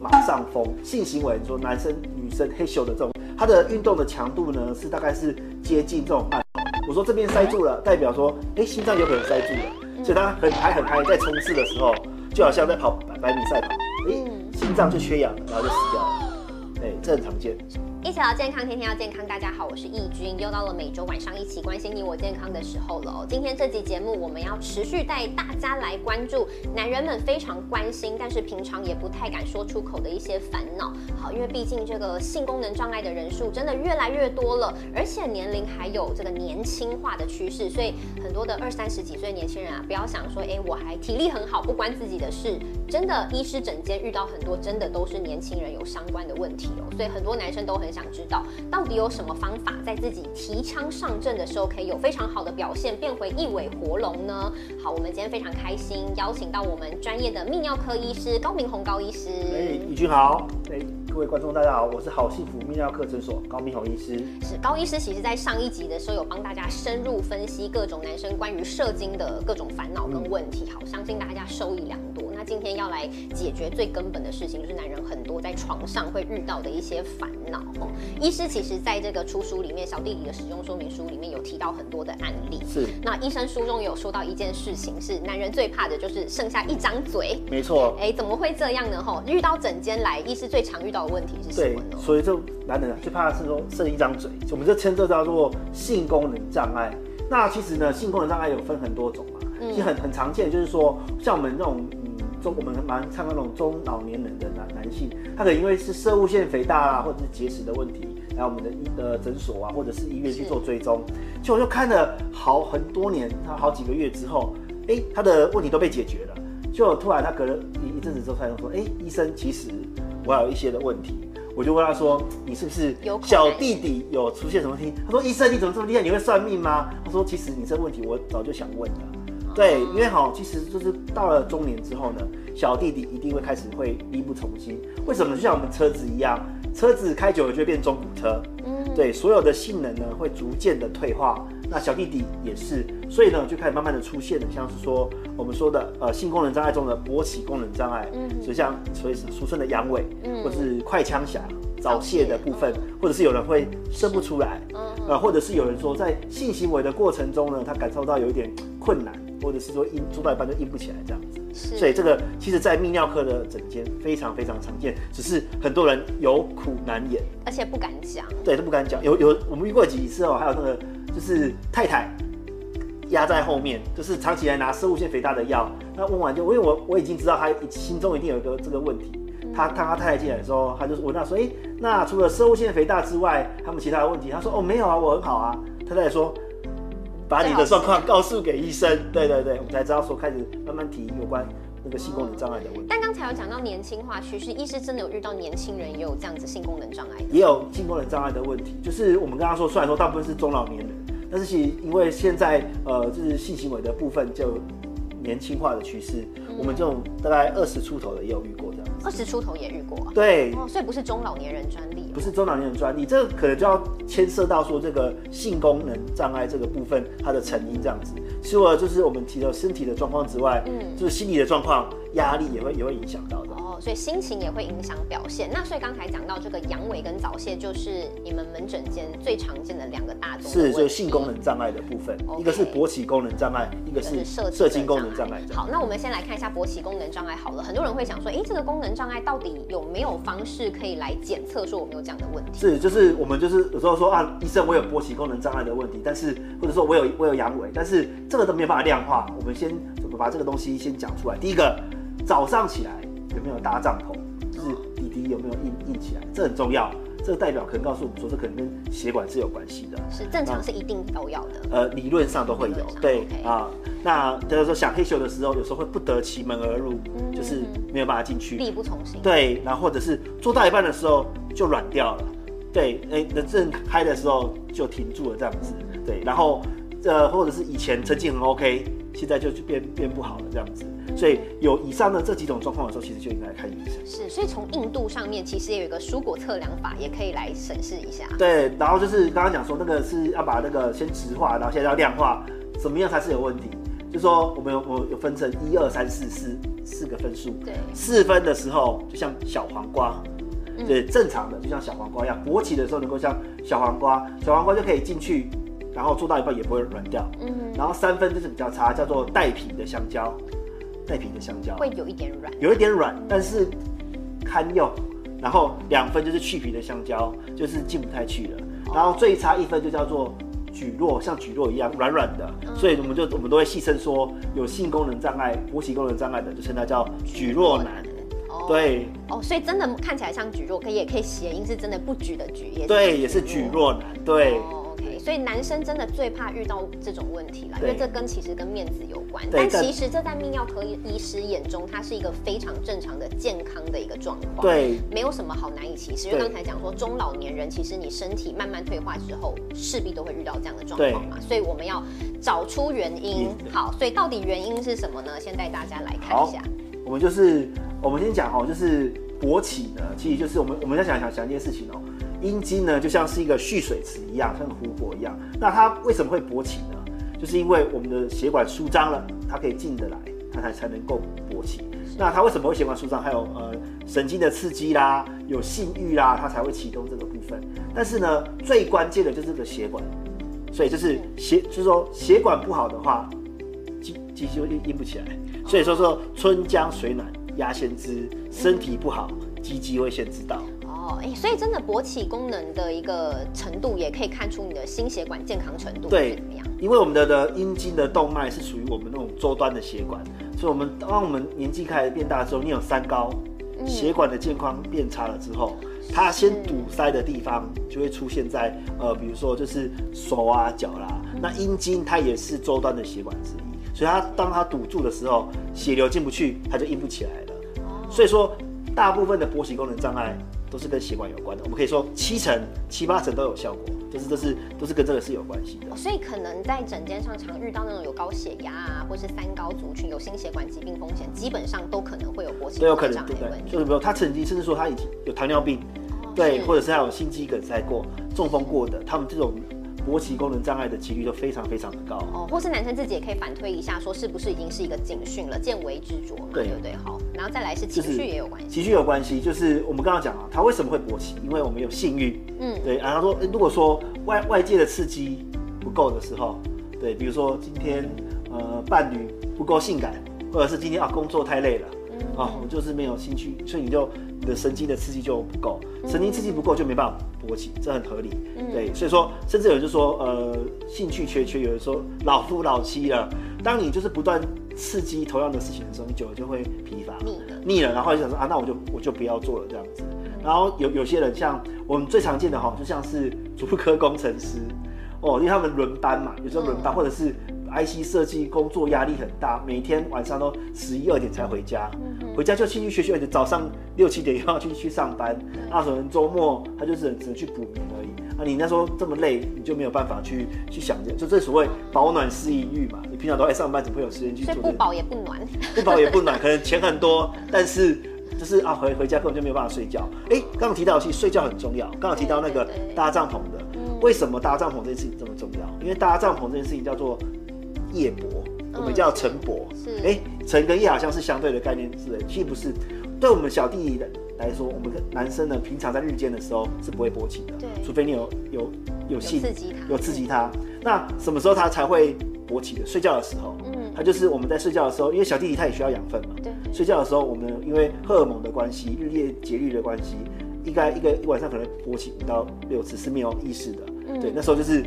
马上疯性行为，你说男生女生嘿咻的这种，它的运动的强度呢是大概是接近这种慢。我说这边塞住了，代表说，哎，心脏有可能塞住了，所以他很嗨很嗨，在冲刺的时候，就好像在跑百米赛跑，哎，心脏就缺氧了，然后就死掉了，哎，这很常见。一起聊健康，天天要健康。大家好，我是易君，又到了每周晚上一起关心你我健康的时候了。今天这集节目，我们要持续带大家来关注男人们非常关心，但是平常也不太敢说出口的一些烦恼。好，因为毕竟这个性功能障碍的人数真的越来越多了，而且年龄还有这个年轻化的趋势，所以很多的二三十几岁年轻人啊，不要想说，哎，我还体力很好，不关自己的事。真的，医师诊间遇到很多真的都是年轻人有相关的问题哦，所以很多男生都很。想知道到底有什么方法，在自己提枪上阵的时候，可以有非常好的表现，变回一尾活龙呢？好，我们今天非常开心，邀请到我们专业的泌尿科医师高明宏高医师。哎，宇君好。哎，各位观众大家好，我是好幸福泌尿科诊所高明宏医师。是高医师，其实在上一集的时候有帮大家深入分析各种男生关于射精的各种烦恼跟问题。好，相信大家受益良多。那今天要来解决最根本的事情，就是男人很多在床上会遇到的一些烦恼。医师其实在这个出书里面，小弟弟的使用说明书里面有提到很多的案例。是。那医生书中有说到一件事情，是男人最怕的就是剩下一张嘴。没错。哎，怎么会这样呢？吼，遇到整间来，医师最常遇到的问题是什么呢？所以这男人最怕的是说剩一张嘴，我们就称这叫做性功能障碍。那其实呢，性功能障碍有分很多种嘛，其实很很常见，就是说像我们这种。我们蛮看那种中老年人的男男性，他可能因为是射物腺肥大啊，或者是结石的问题，来我们的医呃诊所啊，或者是医院去做追踪，就我就看了好很多年，他好几个月之后，哎，他的问题都被解决了，就突然他隔了一一阵子之后，他就说，哎，医生，其实我有一些的问题，我就问他说，你是不是小弟弟有出现什么问题？他说，医生你怎么这么厉害？你会算命吗？他说，其实你这个问题我早就想问了。对，因为好，其实就是到了中年之后呢，小弟弟一定会开始会力不从心。为什么？就像我们车子一样，车子开久了就会变中古车。嗯，对，所有的性能呢会逐渐的退化。那小弟弟也是，所以呢就开始慢慢的出现了，像是说我们说的呃性功能障碍中的勃起功能障碍，嗯，所以像所以是俗称的阳痿，嗯，或是快枪侠、早泄的部分，或者是有人会生不出来，嗯，呃，或者是有人说在性行为的过程中呢，他感受到有一点困难。或者是说硬做到一半就硬不起来这样子，所以这个其实，在泌尿科的诊间非常非常常见，只是很多人有苦难言，而且不敢讲，对，都不敢讲。有有我们遇过几次哦，还有那个就是太太压在后面，就是长期来拿生物腺肥大的药，那问完就，因为我我已经知道他心中一定有一个这个问题，他他他太太进来的时候，他就问他说，哎，那除了生物腺肥大之外，他们其他的问题？他说，哦，没有啊，我很好啊。太太说。把你的状况告诉给医生，对对对，我们才知道说开始慢慢提有关那个性功能障碍的问题。但刚才有讲到年轻化趋势，医师真的有遇到年轻人也有这样子性功能障碍，也有性功能障碍的问题。就是我们刚刚说，虽然说大部分是中老年人，但是其实因为现在呃就是性行为的部分就年轻化的趋势，我们这种大概二十出头的也有遇过这样。二十出头也遇过，对，哦所以不是中老年人专利，不是中老年人专利，这个可能就要牵涉到说这个性功能障碍这个部分它的成因这样子。除了就是我们提到身体的状况之外，嗯，就是心理的状况。压力也会也会影响到的哦，所以心情也会影响表现。那所以刚才讲到这个阳痿跟早泄，就是你们门诊间最常见的两个大宗是就性功能障碍的部分，一个是勃起功能障碍，一个是射射精功能障碍。好，那我们先来看一下勃起功能障碍好了。很多人会想说，哎，这个功能障碍到底有没有方式可以来检测说我们有这样的问题？是，就是我们就是有时候说啊，医生我有勃起功能障碍的问题，但是或者说我有我有阳痿，但是这个都没有办法量化。我们先怎么把这个东西先讲出来。第一个。早上起来有没有搭帐篷？就是底底有没有硬硬起来？这很重要。这个代表可能告诉我们说，这可能跟血管是有关系的。是正常是一定都要的。呃，理论上都会有。对啊，那就是说想黑咻的时候，有时候会不得其门而入，就是没有办法进去，力不从心。对，然后或者是做到一半的时候就软掉了。对，哎，那正开的时候就停住了这样子。对，然后呃，或者是以前成绩很 OK，现在就变变不好了这样子。所以有以上的这几种状况的时候，其实就应该看医生。是，所以从硬度上面，其实也有一个蔬果测量法，也可以来审视一下。对，然后就是刚刚讲说那个是要把那个先直化，然后现在要量化，怎么样才是有问题？就说我们有我有分成一二三四四四个分数。对，四分的时候就像小黄瓜，对，正常的就像小黄瓜一样，勃起的时候能够像小黄瓜，小黄瓜就可以进去，然后做到一半也不会软掉。嗯，然后三分就是比较差，叫做带皮的香蕉，带皮的香蕉会有一点软，有一点软，但是堪用。然后两分就是去皮的香蕉，就是进不太去了。然后最差一分就叫做举弱，像举弱一样软软的，所以我们就我们都会戏称说有性功能障碍、勃起功能障碍的，就称它叫举弱男。对。哦，所以真的看起来像举弱，可以也可以谐音是真的不举的举，也对，也是举弱男。对。所以男生真的最怕遇到这种问题了，因为这跟其实跟面子有关。但其实这在泌尿科医师眼中，它是一个非常正常的健康的一个状况。对，没有什么好难以启齿。因为刚才讲说，中老年人其实你身体慢慢退化之后，势必都会遇到这样的状况嘛。所以我们要找出原因。好，所以到底原因是什么呢？先带大家来看一下。我们就是我们先讲哦，就是勃起呢，其实就是我们我们在想想想一件事情哦。阴茎呢，就像是一个蓄水池一样，像湖泊一样。那它为什么会勃起呢？就是因为我们的血管舒张了，它可以进得来，它才才能够勃起。那它为什么会血管舒张？还有呃神经的刺激啦，有性欲啦，它才会启动这个部分。但是呢，最关键的就是这个血管，所以就是血，就是说血管不好的话，鸡鸡就硬不起来。所以说说春江水暖鸭先知，身体不好，鸡鸡会先知道。哦，哎，所以真的勃起功能的一个程度，也可以看出你的心血管健康程度对怎么样？因为我们的的阴茎的动脉是属于我们那种周端的血管，所以我们当我们年纪开始变大之后，你有三高，血管的健康变差了之后，它先堵塞的地方就会出现在呃，比如说就是手啊、脚啦。那阴茎它也是周端的血管之一，所以它当它堵住的时候，血流进不去，它就硬不起来了。所以说，大部分的勃起功能障碍。都是跟血管有关的，我们可以说七成、七八成都有效果，就是这是都是跟这个是有关系的。所以可能在诊间上常遇到那种有高血压啊，或是三高族群有心血管疾病风险，基本上都可能会有勃起都有可能对对，就是比如他曾经甚至说他已经有糖尿病，对，或者是他有心肌梗塞过、中风过的，他们这种。勃起功能障碍的几率都非常非常的高哦，或是男生自己也可以反推一下，说是不是已经是一个警讯了，见微知著嘛，对不对？好，然后再来是情绪也有关系，情绪有关系，就是我们刚刚讲啊，他为什么会勃起？因为我们有性欲，嗯，对。然后说，如果说外外界的刺激不够的时候，对，比如说今天呃伴侣不够性感，或者是今天啊工作太累了，啊，我就是没有兴趣，所以你就。的神经的刺激就不够，神经刺激不够就没办法勃起，这很合理。对，所以说，甚至有人就说，呃，兴趣缺缺，有人说老夫老妻了。当你就是不断刺激同样的事情的时候，你久了就会疲乏，腻了，然后就想说啊，那我就我就不要做了这样子。然后有有些人像我们最常见的哈，就像是足科工程师哦，因为他们轮班嘛，有时候轮班或者是。IC 设计工作压力很大，每天晚上都十一二点才回家，回家就继续学习，而且早上六七点又要去去上班。那可能周末他就只能只能去补眠而已。啊，你那时候这么累，你就没有办法去去想着，就这所谓保暖思淫欲嘛。你平常都在上班，怎么会有时间去做？不饱也不暖，不饱也不暖，可能钱很多，但是就是啊回回家根本就没有办法睡觉。哎，刚刚提到其实睡觉很重要。刚刚提到那个搭帐篷的，为什么搭帐篷这件事情这么重要？因为搭帐篷这件事情叫做。夜勃，我们叫晨勃。是，哎，晨跟夜好像是相对的概念，是的，其实不是。对我们小弟弟来说，我们男生呢，平常在日间的时候是不会勃起的，对，除非你有有有性刺激他，有刺激他。那什么时候他才会勃起的？睡觉的时候，嗯，他就是我们在睡觉的时候，因为小弟弟他也需要养分嘛，对，睡觉的时候，我们因为荷尔蒙的关系，日夜节律的关系，应该一个一晚上可能勃起五到六次是没有意识的，嗯，对，那时候就是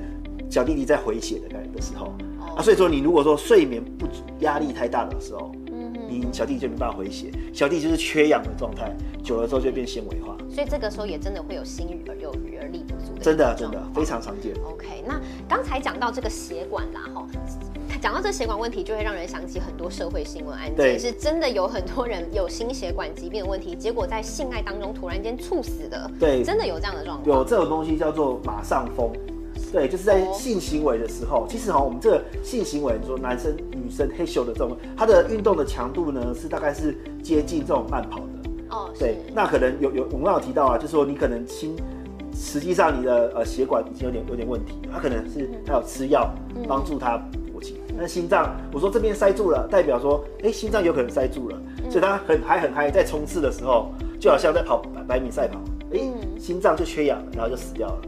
小弟弟在回血的感觉的时候。啊，所以说你如果说睡眠不足、压力太大的时候，嗯，你小弟就没办法回血，小弟就是缺氧的状态，久了之后就变纤维化。所以这个时候也真的会有心育而有余而力不足的。真的，真的非常常见。OK，那刚才讲到这个血管啦，哈，讲到这血管问题，就会让人想起很多社会新闻案件，是真的有很多人有心血管疾病的问题，结果在性爱当中突然间猝死的。对，真的有这样的状况。有这种东西叫做马上风。对，就是在性行为的时候，其实哈，我们这个性行为，说男生女生黑咻的这种，它的运动的强度呢，是大概是接近这种慢跑的。哦，对，那可能有有我们刚有提到啊，就是说你可能心，实际上你的呃血管已经有点有点问题，他可能是他有吃药帮助他勃起，那心脏，我说这边塞住了，代表说，哎，心脏有可能塞住了，所以他很还很嗨，在冲刺的时候，就好像在跑百百米赛跑，哎、心脏就缺氧了，然后就死掉了。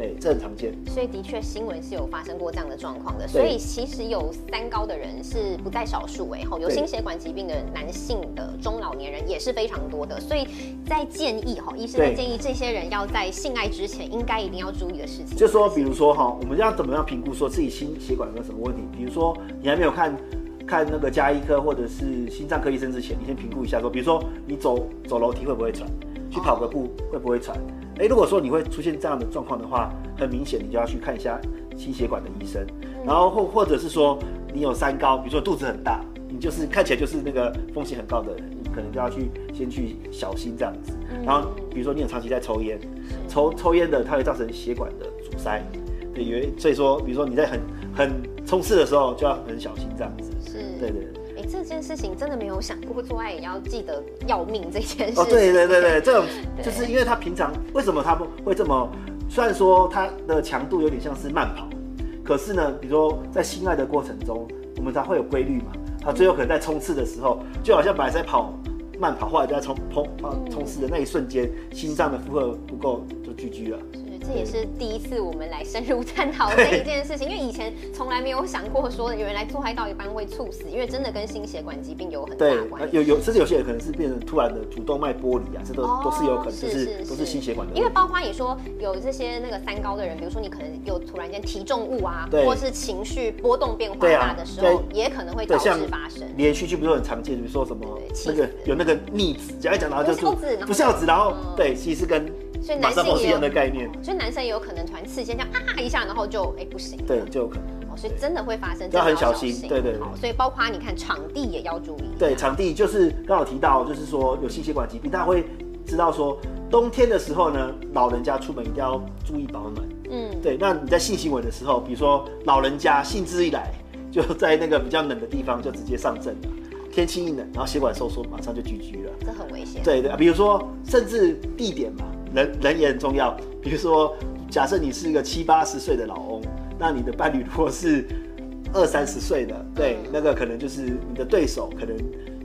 对，这很常见。所以的确新闻是有发生过这样的状况的，所以其实有三高的人是不在少数哎，吼，有心血管疾病的男性的中老年人也是非常多的，所以在建议哈，医生在建议这些人要在性爱之前应该一定要注意的事情，就说，比如说哈，我们要怎么样评估说自己心血管有没有什么问题？比如说你还没有看看那个加医科或者是心脏科医生之前，你先评估一下说，比如说你走走楼梯会不会喘，去跑个步会不会喘？哎，如果说你会出现这样的状况的话，很明显你就要去看一下心血管的医生，然后或或者是说你有三高，比如说肚子很大，你就是看起来就是那个风险很高的人，你可能就要去先去小心这样子。然后比如说你有长期在抽烟，抽抽烟的它会造成血管的阻塞，对，因为所以说比如说你在很很冲刺的时候就要很小心这样子。是，对对。哎，这件事情真的没有想过做爱也要记得要命这件事情。哦，对对对对，这种 就是因为他平常为什么他们会这么？虽然说他的强度有点像是慢跑，可是呢，比如说在性爱的过程中，我们才会有规律嘛。他最后可能在冲刺的时候，就好像本来在跑慢跑，后来就在冲冲啊冲刺的那一瞬间，心脏的负荷不够就 GG 了。是，这也是第一次我们来深入探讨这一件事情，因为以前从来没有想过说原来做爱到一半会猝死，因为真的跟心血管疾病有很大对，关系。呃有有甚至有些人可能是变成突然的主动脉剥离啊，这都、哦都是有可能，就是是都是心血管的。因为包括你说有这些那个三高的人，比如说你可能有突然间体重物啊，对或是情绪波动变化大的时候，对也可能会导致发生。连续剧不是很常见，比如说什么那个有那个逆子，讲一讲然后就不孝子然后不孝子，然后嗯对，其实跟所以男生也有的概念，所以男生也有可能突然刺先这样啊一下，然后就哎、不行了。对，就有可能。哦，所以真的会发生，要很小心对对对好，所以包括你看场地也要注意。对，场地就是刚好提到，就是说有心血管疾病，大家会知道说，冬天的时候呢，老人家出门一定要注意保暖。嗯，对，那你在性行为的时候，比如说老人家兴致一来，就在那个比较冷的地方就直接上阵了，天气一冷，然后血管收缩，马上就 GG 了。这很危险。对对，比如说甚至地点嘛，人人也很重要。比如说，假设你是一个七八十岁的老翁，那你的伴侣如果是二三十岁的，对，嗯那个可能就是你的对手可能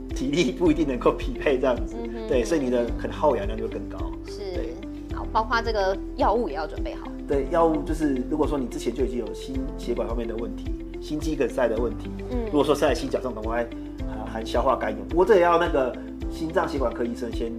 体力不一定能够匹配这样子，嗯对，所以你的可能耗氧量就更高。是对，好，包括这个药物也要准备好。对，药物就是如果说你之前就已经有心血管方面的问题，心肌梗塞的问题，嗯如果说是在心绞痛，赶快含含消化甘油，不过这也要那个心脏血管科医生先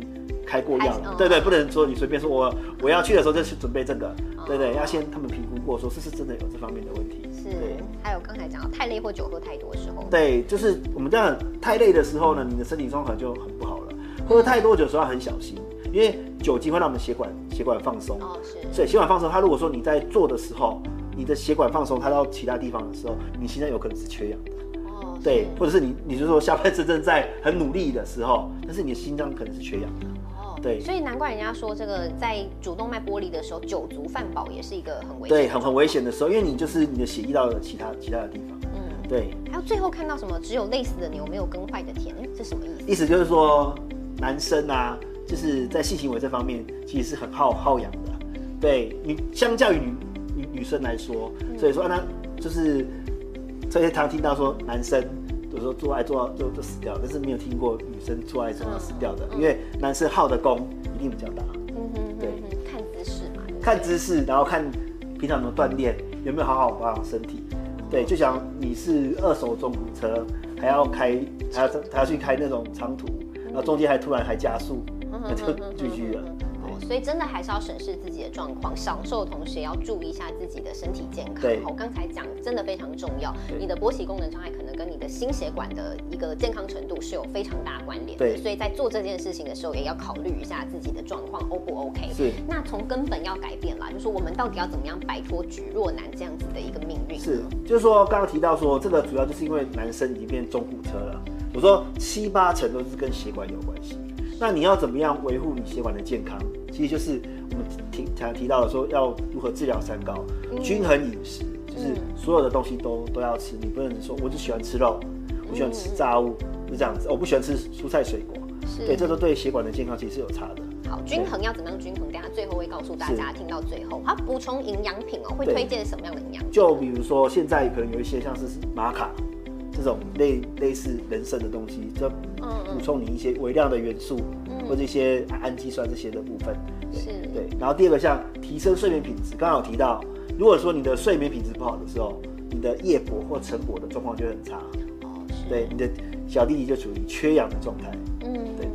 开过药对对，不能说你随便说我我要去的时候就去准备这个，哦。对对，要先他们评估过，说是不是真的有这方面的问题。是对，还有刚才讲到太累或酒喝太多的时候，对，就是我们这样太累的时候呢，你的身体状况就很不好了。喝太多酒的时候要很小心，因为酒精会让我们血管血管放松，哦是，所以血管放松，它如果说你在做的时候，你的血管放松，它到其他地方的时候，你心脏有可能是缺氧的。哦对，或者是你，你就说下半身正在很努力的时候，但是你的心脏可能是缺氧的。哦对所以难怪人家说这个在主动脉剥离的时候，酒足饭饱也是一个很危险，对，很很危险的时候，因为你就是你的血溢到了其他其他的地方。嗯，对，还有最后看到什么只有累死的牛，没有耕坏的田，嗯这什么意思？意思就是说，男生啊，就是在性行为这方面其实是很耗耗氧的。对女，相较于女女女生来说，所以说、啊、那就是这些常听到说男生有时候做爱做到就就死掉，但是没有听过女生做爱做到死掉的，因为男生耗的功一定比较大。嗯哼对看姿势嘛，看姿势，然后看平常有没有锻炼，有没有好好保养身体。对，就像你是二手中古车，还要开，还要还要去开那种长途，然后中间还突然还加速，那 就 GG 了。哦，所以真的还是要审视自己的状况，享受的同时也要注意一下自己的身体健康。对我刚才讲真的非常重要，你的勃起功能障碍可能跟你的心血管的一个健康程度是有非常大关联的。对所以在做这件事情的时候，也要考虑一下自己的状况 O 不 OK。是那从根本要改变啦，就是说我们到底要怎么样摆脱举弱男这样子的一个命运？是，就是说刚刚提到说，这个主要就是因为男生已经变中古车了。我说七八成都是跟血管有关系。那你要怎么样维护你血管的健康？其实就是我们提才提到的说，要如何治疗三高，均衡饮食，就是所有的东西都都要吃。你不能说我只喜欢吃肉，我喜欢吃炸物，是这样子。我不喜欢吃蔬菜水果，是对，这都对血管的健康其实是有差的。好，均衡要怎么样均衡？等下最后会告诉大家，听到最后，好，补充营养品哦，会推荐什么样的营养品？就比如说现在可能有一些像是玛卡，这种类类似人参的东西，就补充你一些微量的元素，或者一些氨基酸这些的部分。是，对。然后第二个像提升睡眠品质，刚刚有提到，如果说你的睡眠品质不好的时候，你的夜搏或晨勃的状况就很差。哦，对，你的小弟弟就处于缺氧的状态。嗯，对。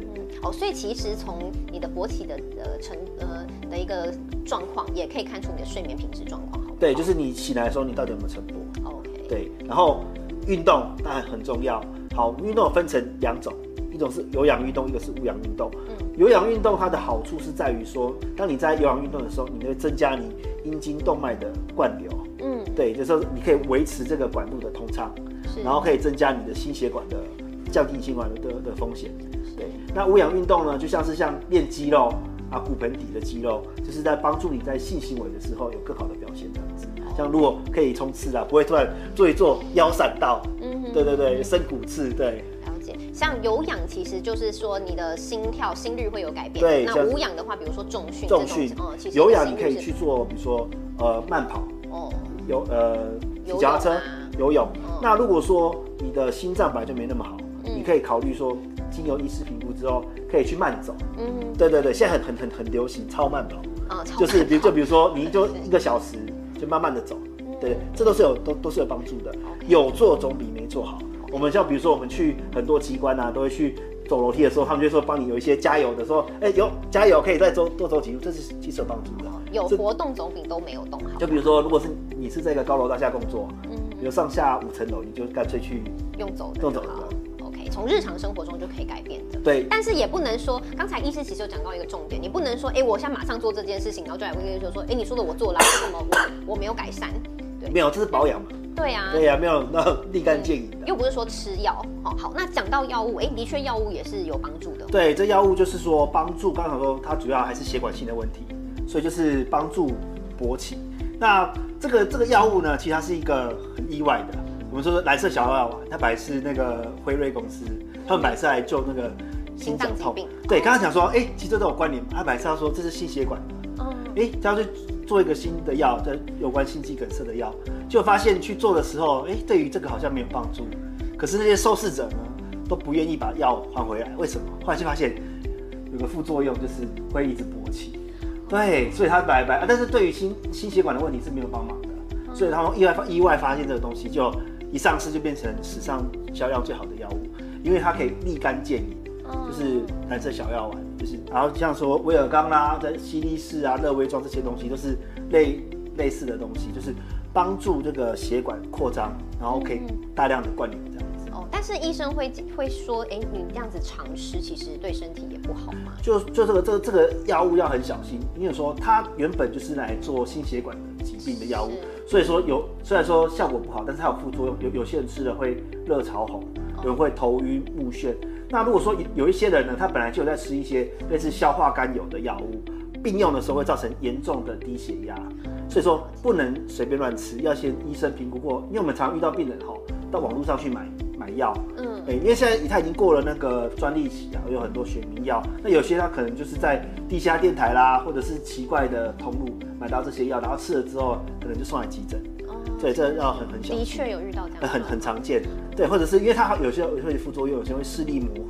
哦，所以其实从你的勃起的呃成呃的一个状况，也可以看出你的睡眠品质状况好。对，就是你起来的时候，你到底有没有晨勃？OK。对，然后运动当然很重要。好，运动分成两种，一种是有氧运动，一个是无氧运动。嗯，有氧运动它的好处是在于说，当你在有氧运动的时候，你会增加你阴茎动脉的灌流。嗯，对，就是说你可以维持这个管路的通畅，然后可以增加你的心血管的降低心血管的的风险。对，那无氧运动呢，就像是像练肌肉啊，骨盆底的肌肉，就是在帮助你在性行为的时候有更好的表现这样子。像如果可以冲刺啊，不会突然做一做腰闪到，嗯，对对对，生骨刺，对。了解。像有氧其实就是说你的心跳心率会有改变，对。那无氧的话，比如说重训，重训，嗯，其实有氧你可以去做，比如说呃慢跑，哦，有呃骑脚踏车，游泳。那如果说你的心脏本来就没那么好，你可以考虑说。经由医师评估之后，可以去慢走。嗯，对对对，现在很很很很流行超慢跑。啊，就是比如就比如说，你就 一个小时就慢慢的走，对，这都是有都都是有帮助的。有做总比没做好。我们像比如说我们去很多机关啊，都会去走楼梯的时候，他们就说帮你有一些加油的，说哎有加油可以再走多走几步，这是其实有帮助的。有活动总比都没有动好。就比如说，如果是你是在一个高楼大厦工作，嗯，比如上下五层楼，你就干脆去用走的，用走的。从日常生活中就可以改变的，对。但是也不能说，刚才医师其实有讲到一个重点，你不能说，哎，我现在马上做这件事情，然后就来问医生说，哎，你说的我做了，为什么我我没有改善？对，没有，这是保养嘛。对呀，对呀，没有那立竿见影的。又不是说吃药，好好。那讲到药物，哎，的确药物也是有帮助的。对，这药物就是说帮助，刚才说它主要还是血管性的问题，所以就是帮助勃起。那这个这个药物呢，其实它是一个很意外的。我们说蓝色小药丸，它本来是那个辉瑞公司。他们买是来救那个心脏痛，对，刚刚讲说，哎，其实都有关联。他买是要说这是心血管，嗯，哎，他要去做一个新的药，在有关心肌梗塞的药，就发现去做的时候，哎，对于这个好像没有帮助。可是那些受试者呢，都不愿意把药还回来，为什么？后来就发现有个副作用，就是会一直勃起。对，所以他白白，但是对于心心血管的问题是没有帮忙的。所以他们意外发意外发现这个东西，就一上市就变成史上销量最好的药物。因为它可以立竿见影，就是蓝色小药丸，就是然后像说威尔刚啦、在西力士啊、乐威壮这些东西都是类类似的东西，就是帮助这个血管扩张，然后可以大量的灌流这样子。哦，但是医生会会说，哎，你这样子常吃其实对身体也不好吗？就就这个这个这个药物要很小心，因为说它原本就是来做心血管的疾病的药物，所以说有虽然说效果不好，但是它有副作用，有有些人吃了会热潮红。有人会头晕目眩。那如果说有有一些人呢，他本来就有在吃一些类似消化甘油的药物，并用的时候会造成严重的低血压，所以说不能随便乱吃，要先医生评估过。因为我们常遇到病人哈，到网络上去买买药，嗯，哎，因为现在他已经过了那个专利期啊，有很多选民药。那有些他可能就是在地下电台啦，或者是奇怪的通路买到这些药，然后吃了之后，可能就送来急诊。对，这要很很小心。的确有遇到这样，很很常见。对，或者是因为他有些会副作用，有些会视力模糊。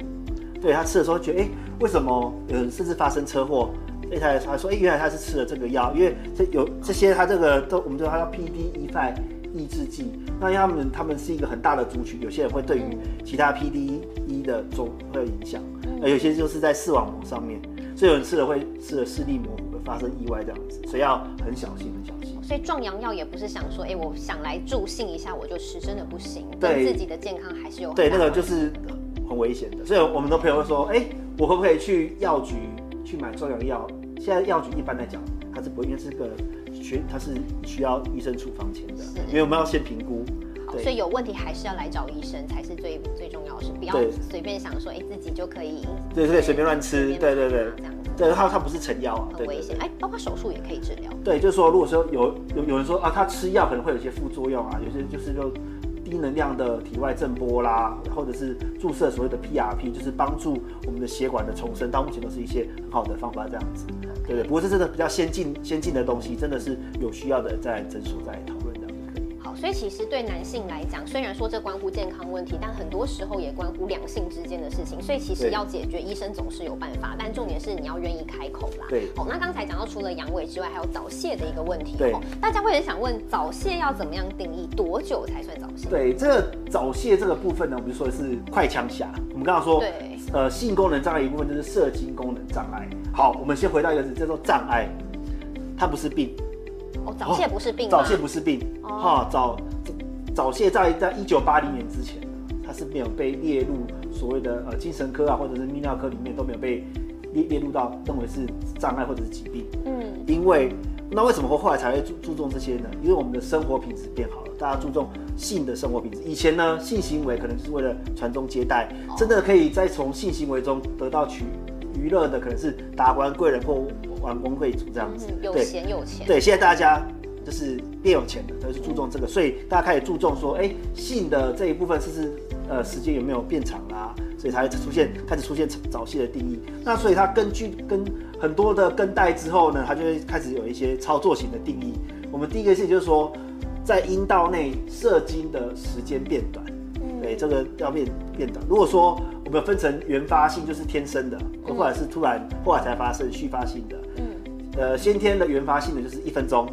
对他吃的时候觉得，哎，为什么？呃，甚至发生车祸。所以他他说，哎，原来他是吃了这个药，因为这有这些，他这个都我们知道，他叫 PDE5 抑制剂。那他们他们是一个很大的族群，有些人会对于其他 PDE 的种会有影响，而，有些就是在视网膜上面，所以有人吃了会吃了视力模糊，会发生意外这样子，所以要很小心，很小心。所以壮阳药也不是想说，哎，我想来助兴一下我就吃，真的不行，对自己的健康还是有对那个就是很危险的。所以我们的朋友会说，哎，我可不可以去药局去买壮阳药？现在药局一般来讲，它是不应该是个需，它是需要医生处方签的，因为我们要先评估。所以有问题还是要来找医生才是最最重要的，是不要随便想说，哎，自己就可以，对对，随便乱吃，对对对，这样子，对，它它不是成药啊，很危险，哎，包括手术也可以治疗，对，就是说，如果说有有有人说啊，他吃药可能会有一些副作用啊，有些就是就低能量的体外震波啦，或者是注射所谓的 PRP，就是帮助我们的血管的重生，到目前都是一些很好的方法，这样子，对不对？不过这真的比较先进先进的东西，真的是有需要的在诊所在投所以其实对男性来讲，虽然说这关乎健康问题，但很多时候也关乎两性之间的事情。所以其实要解决，医生总是有办法，但重点是你要愿意开口啦。对哦，那刚才讲到除了阳痿之外，还有早泄的一个问题。对哦，大家会很想问，早泄要怎么样定义？多久才算早泄？对这个早泄这个部分呢，我们就说的是快枪侠。我们刚刚说，对呃，性功能障碍一部分就是射精功能障碍。好，我们先回到一个字，叫做障碍，它不是病，哦，早泄不是病吗？早泄不是病，哦哈、早早泄在在一九八零年之前，它是没有被列入所谓的呃精神科啊或者是泌尿科里面都没有被列列入到认为是障碍或者是疾病。嗯，因为那为什么会后来才会注注重这些呢？因为我们的生活品质变好了，大家注重性的生活品质。以前呢，性行为可能就是为了传宗接代，真的可以再从性行为中得到取娱乐的，可能是达官贵人或王公贵族这样子。嗯有对闲有钱。对，现在大家就是变有钱了，就是注重这个，所以大家开始注重说，哎、性的这一部分是不是呃时间有没有变长啦、所以才会出现开始出现早泄的定义。那所以它根据跟很多的跟代之后呢，它就会开始有一些操作型的定义。我们第一个事情就是说，在阴道内射精的时间变短。对，这个要变变短。如果说我们分成原发性，就是天生的，或者是突然后来才发生续发性的。嗯，呃，先天的原发性的就是一分钟，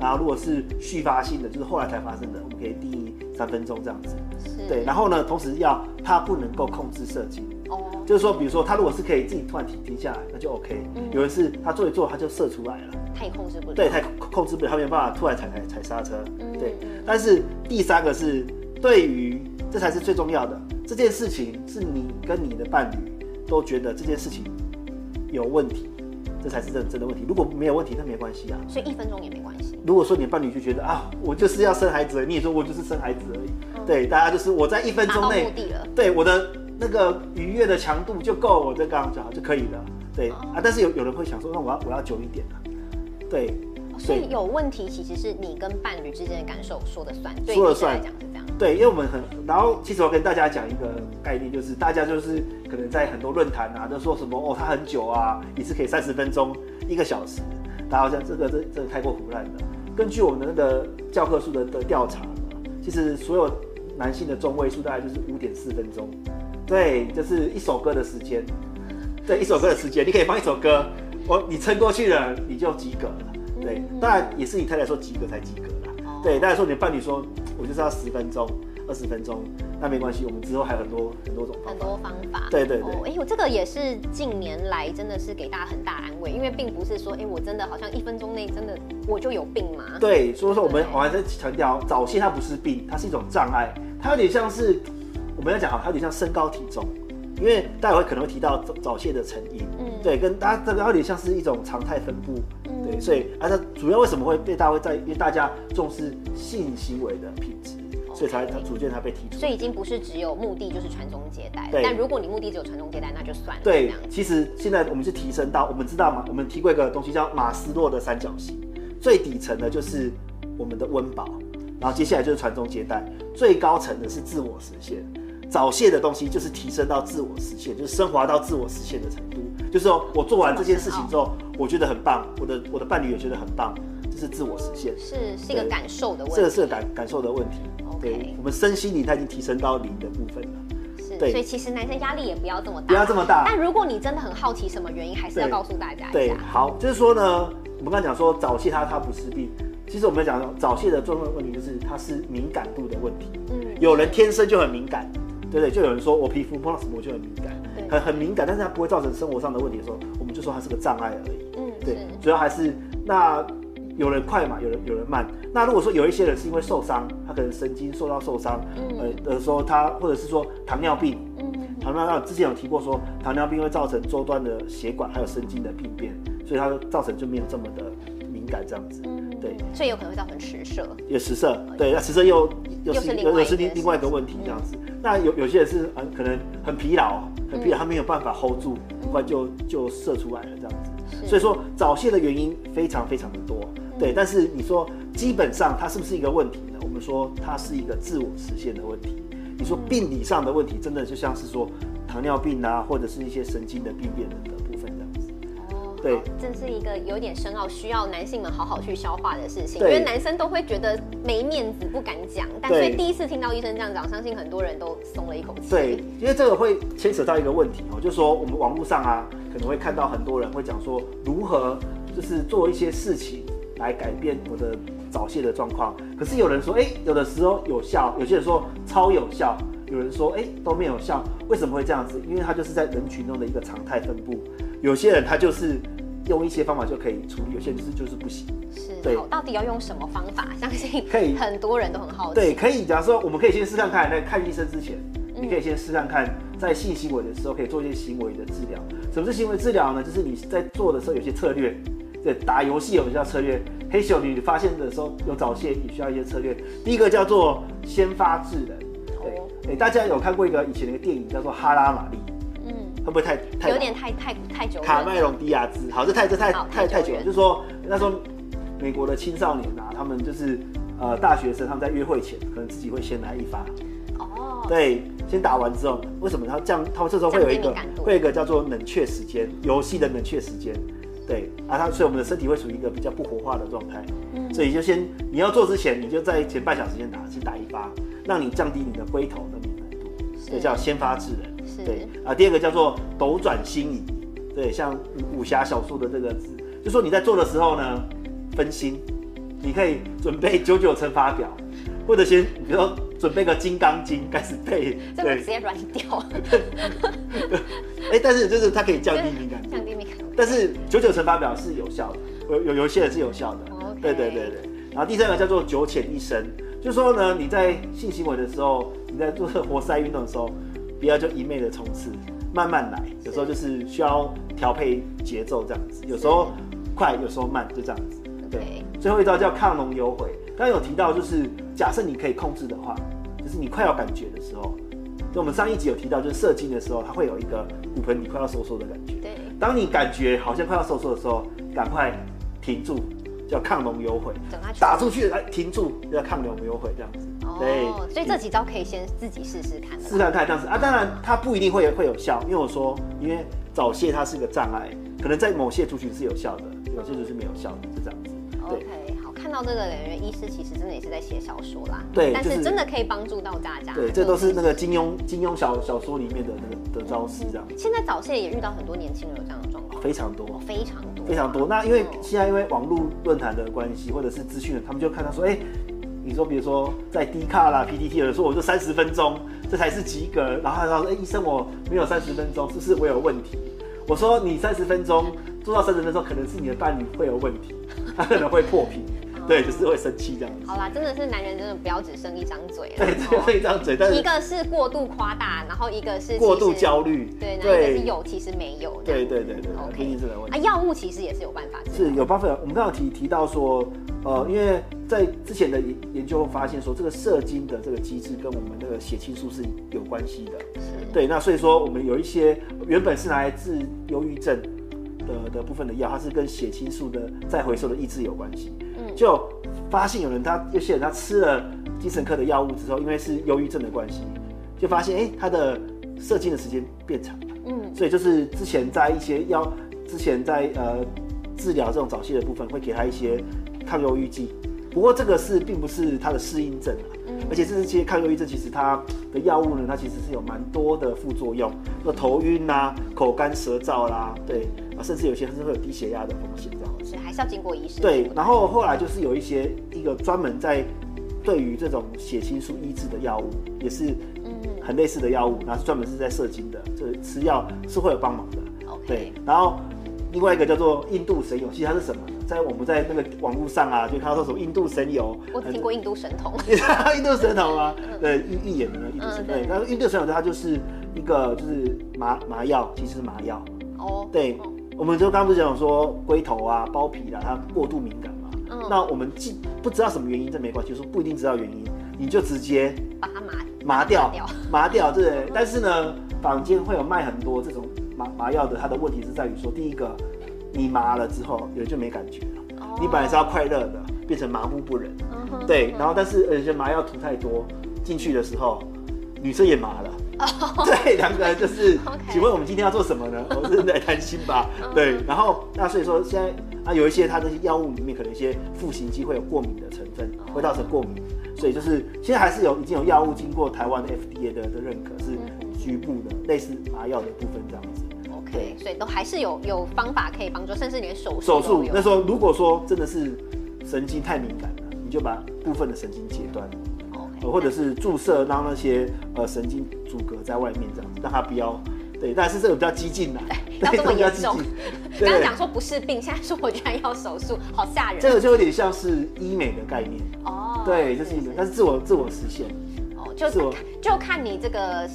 然后如果是续发性的，就是后来才发生的，我们可以定义三分钟这样子。是。对，然后呢，同时要它不能够控制射精，哦，就是说，比如说他如果是可以自己突然停停下来，那就 OK。有人是他做一做他就射出来了，他也控制不了。对，他控控制不了，他没有办法突然踩踩踩刹车。嗯对，但是第三个是对于这才是最重要的，这件事情是你跟你的伴侣都觉得这件事情有问题，这才是真真的问题。如果没有问题，那没关系啊。所以一分钟也没关系。如果说你的伴侣就觉得啊，我就是要生孩子，你也说我就是生孩子而已，对，大家就是我在一分钟内。对我的那个愉悦的强度就够，我这刚刚就好就可以了。对、啊，但是有有人会想说，那我要我要久一点啊。对，所以有问题其实是你跟伴侣之间的感受说的算，对说了算来讲是这样。对，因为我们很，然后其实我跟大家讲一个概念，就是大家就是可能在很多论坛啊，都说什么哦，他很久啊，一次可以三十分钟、一个小时，大家好像这个这这个太过胡乱了。根据我们的那个教科书的的调查呢，其实所有男性的中位数大概就是五点四分钟，对，就是一首歌的时间，对，一首歌的时间，你可以放一首歌，我你撑过去了，你就及格了。对，当然也是你太太说及格才及格啦。对，当然说你的伴侣说，我就是要十分钟、二十分钟，那没关系，我们之后还有很多很多种方法。很多方法，对对对哦，哎、我这个也是近年来真的是给大家很大安慰，因为并不是说，哎、我真的好像一分钟内真的我就有病嘛？对，所以说我们对我还是强调，早泄它不是病，它是一种障碍，它有点像是我们要讲好，它有点像身高体重，因为待会可能会提到早早泄的成因，嗯对，跟大家这个有点像是一种常态分布，嗯对，所以啊，它主要为什么会被大家会在，因为大家重视性行为的品质，所以才它逐渐才被提出所。以已经不是只有目的就是传宗接代，对但如果你目的只有传宗接代，那就算了。对其实现在我们是提升到，我们知道嘛，我们提过一个东西叫马斯洛的三角形，最底层的就是我们的温饱，然后接下来就是传宗接代，最高层的是自我实现。早泄的东西就是提升到自我实现，就是升华到自我实现的程度。就是说我做完这件事情之后，我觉得很棒，我的我的伴侣也觉得很棒，这是自我实现。是是一个感受的问题。这个是个感感受的问题。对，我们身心灵它已经提升到零的部分了。是，对所以其实男生压力也不要这么大，不要这么大但如果你真的很好奇什么原因，还是要告诉大家一对，。好，就是说呢，我们刚才讲说早泄它它不是病，其实我们讲到早泄的重要问题就是它是敏感度的问题。嗯有人天生就很敏感，对不对？就有人说我皮肤碰到什么我就很敏感，对很很敏感，但是它不会造成生活上的问题的时候，我们就说它是个障碍而已。嗯，对，主要还是那有人快嘛，有人有人慢。那如果说有一些人是因为受伤，他可能神经受到受伤，嗯呃的时候他或者是说糖尿病，嗯糖尿病之前有提过说糖尿病会造成周端的血管还有神经的病变，所以它造成就没有这么的敏感这样子。嗯对，所以有可能会造成迟射。有迟射，对，那实色又又又是是又是另另另外一个事问题这样子。那有有些人是很可能很疲劳，他没有办法 hold 住，很快就就射出来了这样子。所以说早泄的原因非常非常的多，对。但是你说基本上它是不是一个问题呢？我们说它是一个自我实现的问题。你说病理上的问题，真的就像是说糖尿病啊，或者是一些神经的病变的部分这样子。哦，对，这是一个有点深奥，需要男性们好好去消化的事情。因为男生都会觉得没面子，不敢讲。但所对以第一次听到医生这样讲，相信很多人都松了一口气。对，因为这个会牵扯到一个问题哦，就是说我们网络上啊，可能会看到很多人会讲说如何就是做一些事情来改变我的早泄的状况。可是有人说，哎、有的时候有效，有些人说超有效，有人说，哎、都没有效。为什么会这样子？因为它就是在人群中的一个常态分布。有些人他就是用一些方法就可以处理，有些人就是就是不行。是到底要用什么方法？相信可以很多人都很好奇。对，可以。假如说我们可以先试看看，在看医生之前，嗯你可以先试看看，在性行为的时候可以做一些行为的治疗。什么是行为治疗呢？就是你在做的时候有些策略，对，打游戏有一些策略。黑熊你发现的时候有早泄你需要一些策略。第一个叫做先发制人，对大家有看过一个以前的一个电影叫做《哈拉玛丽》，嗯，会不会太太有点太太太久了。卡麦隆迪亚兹，好，这太这太太太久了。就是说那时候美国的青少年啊，他们就是呃大学生，他们在约会前可能自己会先来一发，哦，对，先打完之后，为什么他这样？他们这时候会有一个会有一个叫做冷却时间，游戏的冷却时间。对，啊，他所以我们的身体会处于一个比较不活化的状态，嗯所以就先你要做之前，你就在前半小时先打，先打一发，让你降低你的龟头的敏感度，是这叫先发制人。是。对啊，第二个叫做斗转星移，对，像武武侠小说的这个字，就说你在做的时候呢，分心，你可以准备九九乘法表，或者先比如说准备个金刚经开始背，对，这个直接软掉，哎、但是就是它可以降低敏感度。降，低敏感度。但是九九乘法表是有效的，有有有一些人是有效的。对对对对。然后第三个叫做九浅一深，就是说呢，你在性行为的时候，你在做活塞运动的时候，不要就一昧的冲刺，慢慢来，有时候就是需要调配节奏这样子，有时候快，有时候慢，就这样子。对最后一招叫抗龙有悔，刚刚有提到，就是假设你可以控制的话，就是你快要感觉的时候，就我们上一集有提到，就是射精的时候，它会有一个骨盆底快要收缩的感觉。对，当你感觉好像快要收缩的时候，赶快停住，叫抗龙有悔。整它打出去，哎，停住，叫抗龙有悔这样子。对哦，所以这几招可以先自己试试看的。试看看这样子啊，当然它不一定会会有效，因为我说，因为早泄它是个障碍，可能在某些族群是有效的，有些族群是没有效的，是这样子。对 OK，好，看到这个感觉医师其实真的也是在写小说啦，对但是真的可以帮助到大家。对，这都是那个金庸金庸小小说里面的那个的招式，这样现在早泄也遇到很多年轻人有这样的状况，非常多。非常多，非常多。那因为嗯现在因为网络论坛的关系，或者是资讯，他们就看到说，哎、你说比如说在 D 卡啦、PTT 有人说我就三十分钟，这才是及格。然后他说，哎、医生我没有三十分钟，是不是我有问题？我说你三十分钟做到三十分钟，可能是你的伴侣会有问题，他可能会破皮，对，就是会生气这样子。好啦，真的是男人真的不要只生一张嘴了，一张嘴，但是一是个是过度夸大，然后一个是过度焦虑，对，然后一个是有，其实没有，对对对 OK 竟这个问啊，药物其实也是有办法是有办法。我们刚刚提提到说，呃，因为在之前的研研究发现说，这个射精的这个机制跟我们那个血清素是有关系的。对，那所以说我们有一些原本是拿来治忧郁症的的部分的药，它是跟血清素的再回收的抑制有关系。嗯就发现有人他有些人他吃了精神科的药物之后，因为是忧郁症的关系，就发现哎、诶他的射精的时间变长了。嗯所以就是之前在一些药，之前在呃治疗这种早泄的部分，会给他一些抗忧郁剂。不过这个是并不是它的适应症啊，嗯而且这些抗忧郁症其实它的药物呢，它其实是有蛮多的副作用，那头晕啦、口干舌燥啦，对啊，甚至有些是会有低血压的风险这样子。是还是要经过医生对，然后后来就是有一些一个专门在对于这种血清素抑制的药物，也是嗯很类似的药物，然后是专门是在射精的，就是吃药是会有帮忙的。对，然后另外一个叫做印度神勇，其实它是什么呢？在我们在那个网络上啊，就看到说什么印度神油，我只听过印度神童，印度神童吗？对，预预演的那个印度神对对，然后印度神童它就是一个就是麻麻药，其实是麻药。哦，对哦，我们就刚刚不是讲说龟头啊、包皮啦，它过度敏感嘛。嗯那我们既不知道什么原因，这没关系，就是说不一定知道原因，你就直接把它麻麻掉麻掉，对？但是呢，坊间会有卖很多这种麻麻药的，它的问题是在于说，第一个，你麻了之后，有人就没感觉了，哦你本来是要快乐的，变成麻木不仁，对，然后但是有些麻药涂太多进去的时候，女生也麻了，对，两个人就是请问我们今天要做什么呢？我是在担心吧。对，然后那所以说现在啊有一些它的药物里面可能一些复型剂会有过敏的成分，会造成过敏，所以就是现在还是有已经有药物经过台湾的 FDA 的的认可，是局部的类似麻药的部分这样子。OK，所以都还是有有方法可以帮助，甚至连手术手术那时候如果说真的是神经太敏感了，你就把部分的神经切断。OK，呃或者是注射让那些呃神经阻隔在外面这样子，让它不要对，但是这个比较激进啦，要这么严重 刚刚讲说不是病，现在说我居然要手术，好吓人这个就有点像是医美的概念，哦。对，就是医美，但是自我自我实现，哦，就自我就看你这个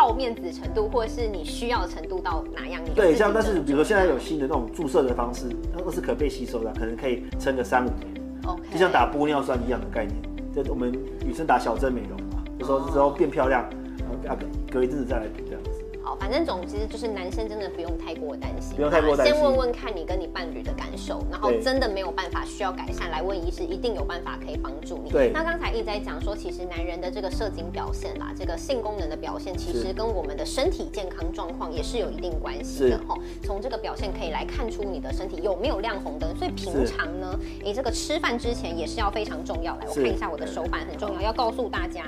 好面子程度，或者是你需要的程度到哪样，对，像但是比如说现在有新的那种注射的方式，那都是可被吸收的，可能可以撑个三五年，OK，就像打玻尿酸一样的概念，就我们女生打小针美容嘛，有时候之后变漂亮，然后要隔一阵子再来补这样子。好，反正总之就是男生真的不用太过担心，不用太过担心先问问看你跟你伴侣的感受，然后真的没有办法需要改善，来问医师，一定有办法可以帮助你。对那刚才一直在讲说，其实男人的这个射精表现啦，这个性功能的表现，其实跟我们的身体健康状况也是有一定关系的是哈。从这个表现可以来看出你的身体有没有亮红灯，所以平常呢，你这个吃饭之前也是要非常重要。来，我看一下我的手板很重要，要告诉大家，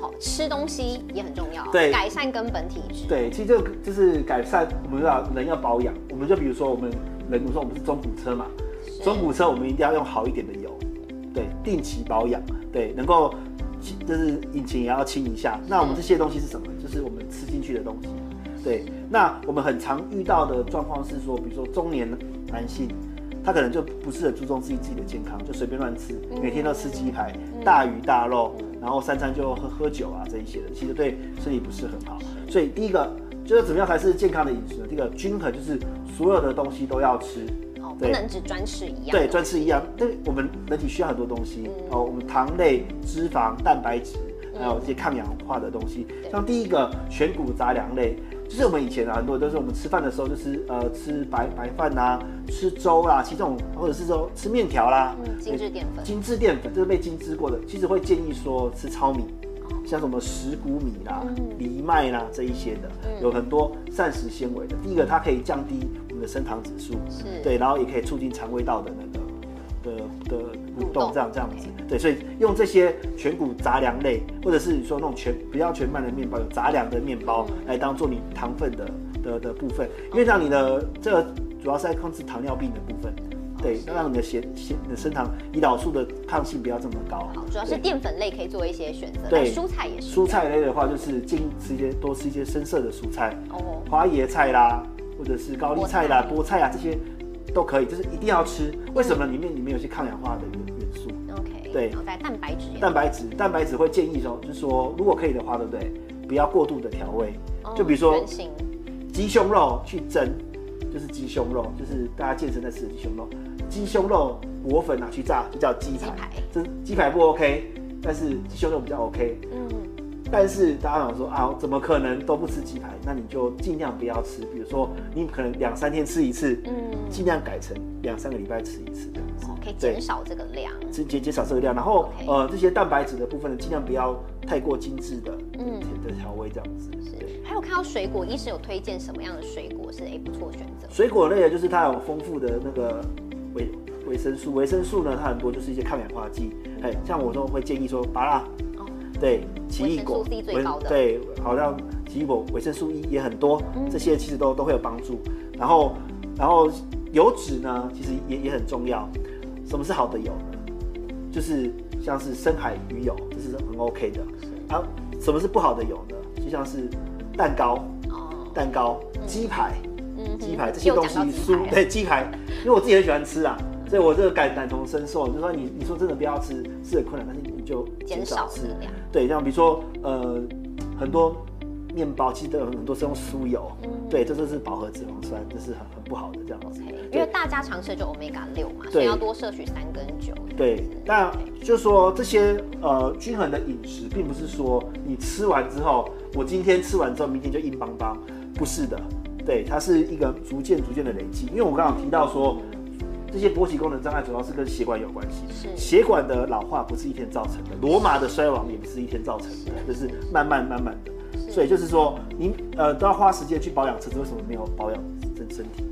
好吃东西也很重要，对改善根本体质。对，其实这个就是改善我们要人要保养，我们就比如说我们人，比如说我们是中古车嘛，中古车我们一定要用好一点的油，对，定期保养，对，能够就是引擎也要清一下。那我们这些东西是什么？就是我们吃进去的东西，对。那我们很常遇到的状况是说，比如说中年男性。他可能就不是很注重自己自己的健康，就随便乱吃，每天都吃鸡排、大鱼大肉，然后三餐就喝喝酒啊这一些的，其实对身体不是很好。所以第一个就是怎么样才是健康的饮食呢？第一个均衡就是所有的东西都要吃，哦，不能只专吃一样。对，专吃一样。但我们人体需要很多东西哦，我们糖类、脂肪、蛋白质，还有这些抗氧化的东西。像第一个全谷杂粮类，就是我们以前啊，很多都是我们吃饭的时候就是呃吃白白饭呐、吃粥啦，其实这种或者是说吃面条啦，嗯，精致淀粉。精致淀粉，这是被精致过的，其实会建议说吃糙米，像什么石谷米啦、藜麦啦这一些的，有很多膳食纤维的。第一个，它可以降低我们的升糖指数，是对，然后也可以促进肠胃道的那个的的蠕蠕动动，这样这样子。对，所以用这些全谷杂粮类，或者是你说那种全不要全麦的面包，有杂粮的面包来当做你糖分的的的部分，因为让你的这个主要是在控制糖尿病的部分。对，让你的血血你的升糖胰岛素的抗性不要这么高。好，主要是对淀粉类可以做一些选择。对蔬菜也是。蔬菜类的话，就是建议吃一些多吃一些深色的蔬菜，哦，花椰菜啦，或者是高丽菜啦、菠菠菜啊这些都可以，就是一定要吃。为什么？里面里面有些抗氧化的元元素，OK。对然后在蛋白质。蛋白质，蛋白质会建议说，就是说如果可以的话，对不对？不要过度的调味，哦就比如说鸡胸肉去蒸，就是鸡胸肉，就是大家健身在吃的鸡胸肉。鸡胸肉裹粉拿去炸，就叫鸡排。鸡排这鸡排不 OK，但是鸡胸肉比较 OK。嗯，但是大家想说啊，怎么可能都不吃鸡排？那你就尽量不要吃。比如说，你可能两三天吃一次，嗯尽量改成两三个礼拜吃一次这样子。哦，可以对减少这个量。减减减少这个量，然后呃这些蛋白质的部分呢，尽量不要太过精致的嗯的调味这样子。对是。还有看到水果，医师有推荐什么样的水果是哎不错选择？水果类的就是它有丰富的那个维维生素，维生素呢它很多就是一些抗氧化剂，哎，像我都会建议说芭乐，哦对，奇异果维生素 C 最高的对，好像奇异果维生素 E 也很多，嗯这些其实都都会有帮助。然后然后油脂呢，其实也也很重要。什么是好的油呢？就是像是深海鱼油，这是很 OK 的。啊，什么是不好的油呢？就像是蛋糕、哦，蛋糕、鸡排。嗯鸡排这些东西酥对鸡排，因为我自己很喜欢吃啊，所以我这个感感同身受。就说你你说真的不要吃是很困难，但是你就减少吃。量。对，像比如说呃很多面包其实都有很多是用酥油，嗯对，这就是饱和脂肪酸，这是很很不好的这样子。因为大家常吃就 omega 六嘛，所对以要多摄取三跟九。对，那就是说这些呃均衡的饮食，并不是说你吃完之后，我今天吃完之后，明天就硬邦邦，不是的。对，它是一个逐渐逐渐的累积。因为我刚刚有提到说，这些勃起功能障碍主要是跟血管有关系。血管的老化不是一天造成的，罗马的衰亡也不是一天造成的，就是慢慢慢慢的。所以就是说你呃都要花时间去保养车子，为什么没有保养身身体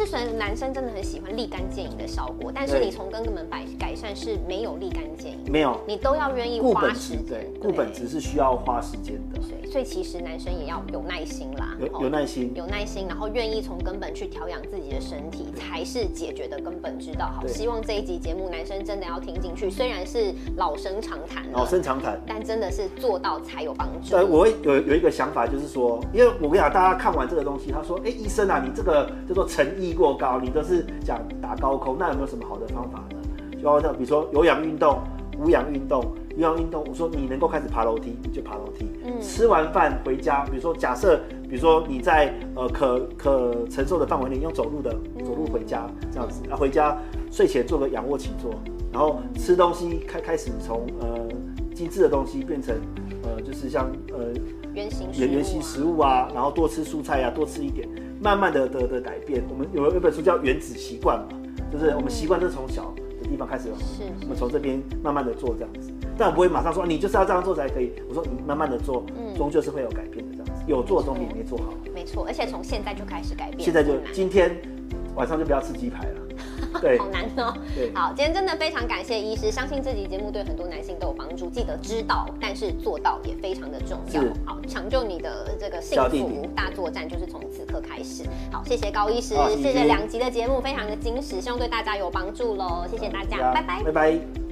是，虽然男生真的很喜欢立竿见影的效果，但是你从根本改改善是没有立竿见影，没有你都要愿意花时间固本质是需要花时间的，对，所以其实男生也要有耐心啦，有哦有耐心。有耐心，然后愿意从根本去调养自己的身体，才是解决的根本之道。好，希望这一集节目男生真的要听进去，虽然是老生常谈，老生常谈。但真的是做到才有帮助。对，我会有有一个想法，就是说，因为我跟你讲，大家看完这个东西，他说，哎，医生啊，你这个叫做诚意过高，你都是讲打高空，那有没有什么好的方法呢？就像比如说有氧运动、无氧运动、有氧运动，我说你能够开始爬楼梯，你就爬楼梯。嗯吃完饭回家，比如说假设，比如说你在呃可可承受的范围内用走路的走路回家这样子，然后回家睡前做个仰卧起坐，然后吃东西开开始从呃精致的东西变成呃就是像呃原原原型食物啊，然后多吃蔬菜啊，多吃一点，慢慢的的的改变。我们有有一本书叫《原子习惯》嘛，就是我们习惯都是从小的地方开始，是我们从这边慢慢的做这样子，但我不会马上说你就是要这样做才可以。我说你慢慢的做，嗯终究是会有改变的这样子。有做总比没做好。没错，而且从现在就开始改变，现在就今天晚上就不要吃鸡排了。对好难哦。对，好，今天真的非常感谢医师，相信这集节目对很多男性都有帮助。记得知道，但是做到也非常的重要。好，抢救你的这个幸福大作战就是从此刻开始。好，谢谢高医师，好谢谢谢谢两集的节目，非常的精实，希望对大家有帮助喽。谢谢大家，拜拜拜。拜。